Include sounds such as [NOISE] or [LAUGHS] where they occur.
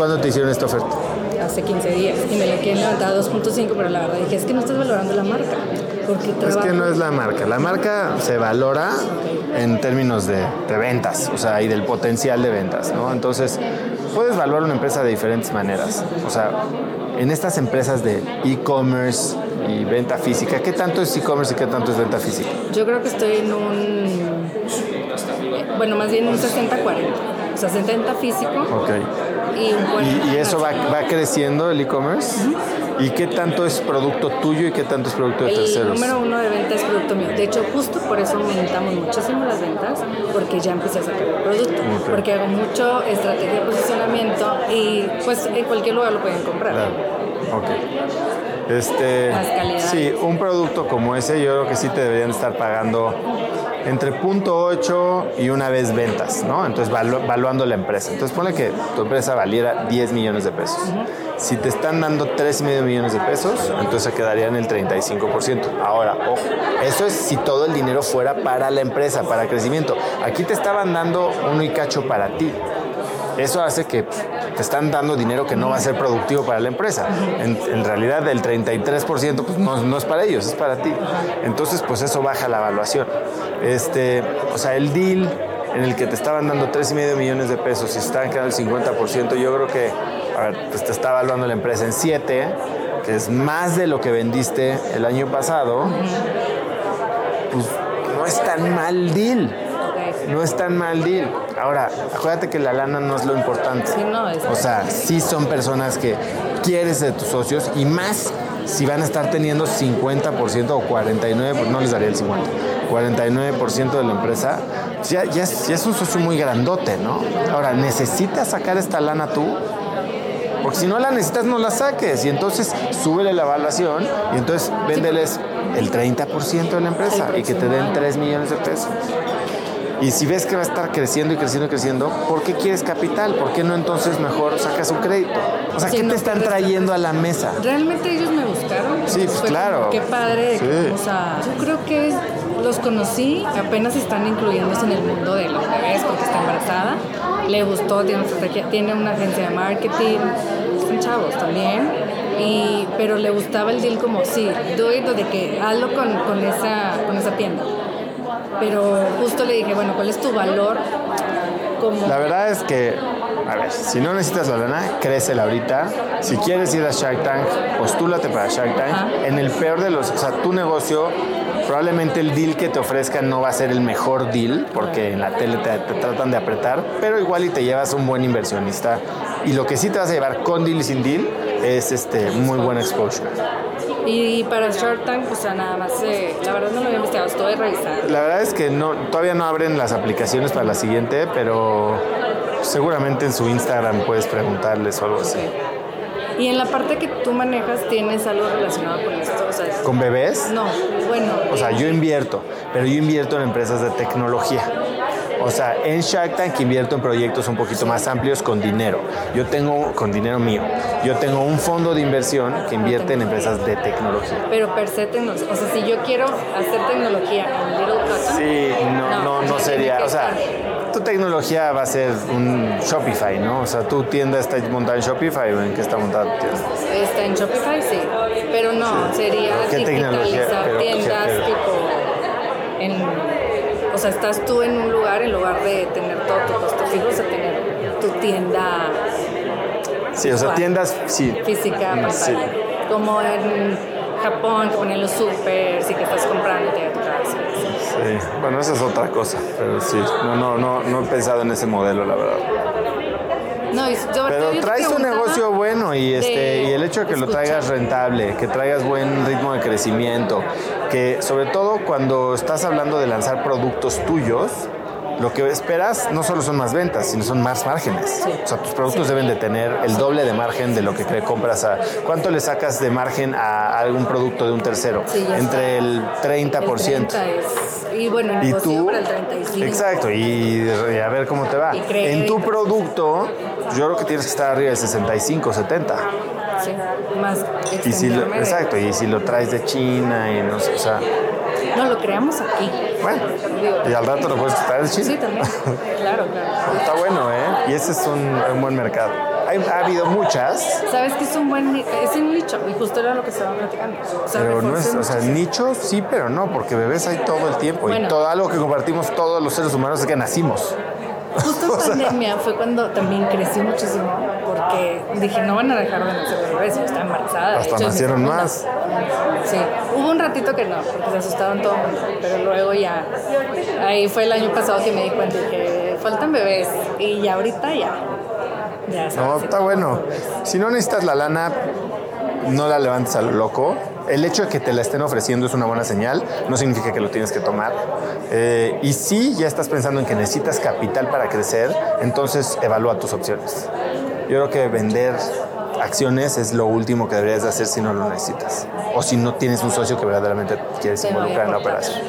¿Cuándo te hicieron esta oferta? Hace 15 días y me la quieren levantar a 2.5, pero la verdad dije, es que no estás valorando la marca. Porque Es que no es la marca. La marca se valora en términos de, de ventas, o sea, y del potencial de ventas, ¿no? Entonces, puedes evaluar una empresa de diferentes maneras. O sea, en estas empresas de e-commerce y venta física, ¿qué tanto es e-commerce y qué tanto es venta física? Yo creo que estoy en un, bueno, más bien un 60-40. O sea, 70 físico Ok. y un 40. ¿Y, y eso va, va creciendo el e-commerce? ¿Y qué tanto es producto tuyo y qué tanto es producto de El terceros? número uno de venta es producto mío. De hecho, justo por eso aumentamos muchísimo las ventas, porque ya empecé a sacar el producto. Porque hago mucho estrategia de posicionamiento y pues en cualquier lugar lo pueden comprar. Claro. Ok. Este, Más calidad. sí, un producto como ese yo creo que sí te deberían estar pagando entre punto 8 y una vez ventas, ¿no? Entonces valu- valuando la empresa. Entonces ponle que tu empresa valiera 10 millones de pesos. Si te están dando 3,5 millones de pesos, entonces quedaría en el 35%. Ahora, ojo, eso es si todo el dinero fuera para la empresa, para crecimiento. Aquí te estaban dando uno y para ti. Eso hace que pff, están dando dinero que no va a ser productivo para la empresa. En, en realidad, el 33% pues, no, es para ellos, es para ti. Entonces, pues eso baja la evaluación. Este, o sea, el deal en el que te estaban dando 3,5 millones de pesos y se estaban quedando el 50%, yo creo que, pues te está evaluando la empresa en 7, que es más de lo que vendiste el año pasado, pues no es tan mal deal. No es tan mal deal. Ahora, acuérdate que la lana no es lo importante. Sí, no, es- O sea, sí son personas que quieres de tus socios y más si van a estar teniendo 50% o 49%, pues no les daría el 50%, 49% de la empresa, pues ya, ya, es, ya es un socio muy grandote, ¿no? Ahora, ¿necesitas sacar esta lana tú? Porque si no la necesitas, no la saques. Y entonces súbele la evaluación y entonces véndeles el 30% de la empresa y que te den próximo 3 millones de pesos. Y si ves que va a estar creciendo y creciendo y creciendo, ¿por qué quieres capital? ¿Por qué no entonces mejor sacas un crédito? O sea, Sí, ¿qué no te están pierdes trayendo a la mesa? Realmente ellos me buscaron. Sí, pues, claro. como, Qué padre. que Sí. vamos a- yo creo que los conocí, apenas están incluyéndose en el mundo de los bebés porque está embarazada. Le gustó, tiene una estrategia, tiene una agencia de marketing, son chavos también. Y, pero le gustaba el deal como, sí, doy de que hazlo con, con, esa, con esa tienda. Pero justo le dije, bueno, ¿cuál es tu valor? Como, La verdad es que, a ver, si no necesitas la lana, crécela ahorita. Si quieres ir a Shark Tank, postúlate para Shark Tank. Ajá. En el peor de los, o sea, tu negocio, probablemente el deal que te ofrezcan no va a ser el mejor deal, porque en la tele te, te tratan de apretar, pero igual y te llevas un buen inversionista. Y lo que sí te vas a llevar con deal y sin deal es este, muy buena exposure. Y para Shark Tank, pues ya nada más, eh, la verdad no lo había investigado, estoy revisando. La verdad es que no, todavía no abren las aplicaciones para la siguiente, pero seguramente en su Instagram puedes preguntarles o algo así. Y en la parte que tú manejas, ¿tienes algo relacionado con esto? O sea, ¿Con bebés? no, bueno. O sea, yo invierto, pero yo invierto en empresas de tecnología. O sea, en Shark Tank invierto en proyectos un poquito más amplios con dinero. Yo tengo, con dinero mío, yo tengo un fondo de inversión que invierte en empresas de tecnología. Pero per se. O sea, si yo quiero hacer tecnología en Little Cotton. Sí, no, no, no sería, o sea, tu tecnología va a ser un Shopify, ¿no? O sea, tu tienda está montada en Shopify o en qué está montada tu tienda. Está en Shopify, sí. Pero no, sería ¿Qué tecnología? digitalizar Pero, ¿qué- tiendas tipo. En, sea, estás tú en un lugar en lugar de tener todo tu costo fijo, o sea, tener tu tienda Sí, o sea, tiendas, sí. física Mm, sí. Como en Japón, que ponen los supers y que estás comprando y tu casa. Sí, bueno, esa es otra cosa, pero sí, no, no, no, no he pensado en ese modelo, la verdad. No, y sobre todo Pero traes un negocio bueno y este de y el hecho de que lo traigas rentable, que traigas buen ritmo de crecimiento, que sobre todo cuando estás hablando de lanzar productos tuyos, lo que esperas no solo son más ventas, sino son más márgenes. O sea, tus productos deben de tener el doble de margen de lo que cre- compras a... ¿Cuánto le sacas de margen a algún producto de un tercero? Sí, Entre el 30%. El 30 es- y bueno, Y negocio tú, para el 35. exacto, y, y a ver cómo te va. Y. En tu producto, yo creo que tienes que estar arriba de 65, 70. Sí, más Y si lo, exacto, y si lo traes de China y no sé, o sea, No, lo creamos aquí. bueno, y al rato lo puedes traer de China. Sí, también. Claro, claro. Está bueno, ¿eh? Y ese es un, un buen mercado. hay- ha habido muchas, Sabes que es un buen es un nicho y justo era lo que estaba platicando. O sea, pero no es, o sea, nicho sí, pero no, porque bebés hay todo el tiempo y Bueno. todo algo que compartimos todos los seres humanos es que nacimos. Justo en [LAUGHS] o sea- pandemia fue cuando también crecí muchísimo porque dije, no van a dejar de nacer bebés, yo estaba embarazada. Hasta hecho, nacieron más. Sí, hubo un ratito que no, porque se asustaron todo el mundo, pero luego ya, ahí fue el año pasado que me di cuenta y dije, faltan bebés y ya ahorita ya. Ya No, está bueno. Si no necesitas la lana, no la levantes a lo loco. El hecho de que te la estén ofreciendo es una buena señal, no significa que lo tienes que tomar. Eh, y si ya estás pensando en que necesitas capital para crecer, entonces evalúa tus opciones. Yo creo que vender acciones es lo último que deberías de hacer si no lo necesitas. O si no tienes un socio que verdaderamente quieres involucrar en la operación.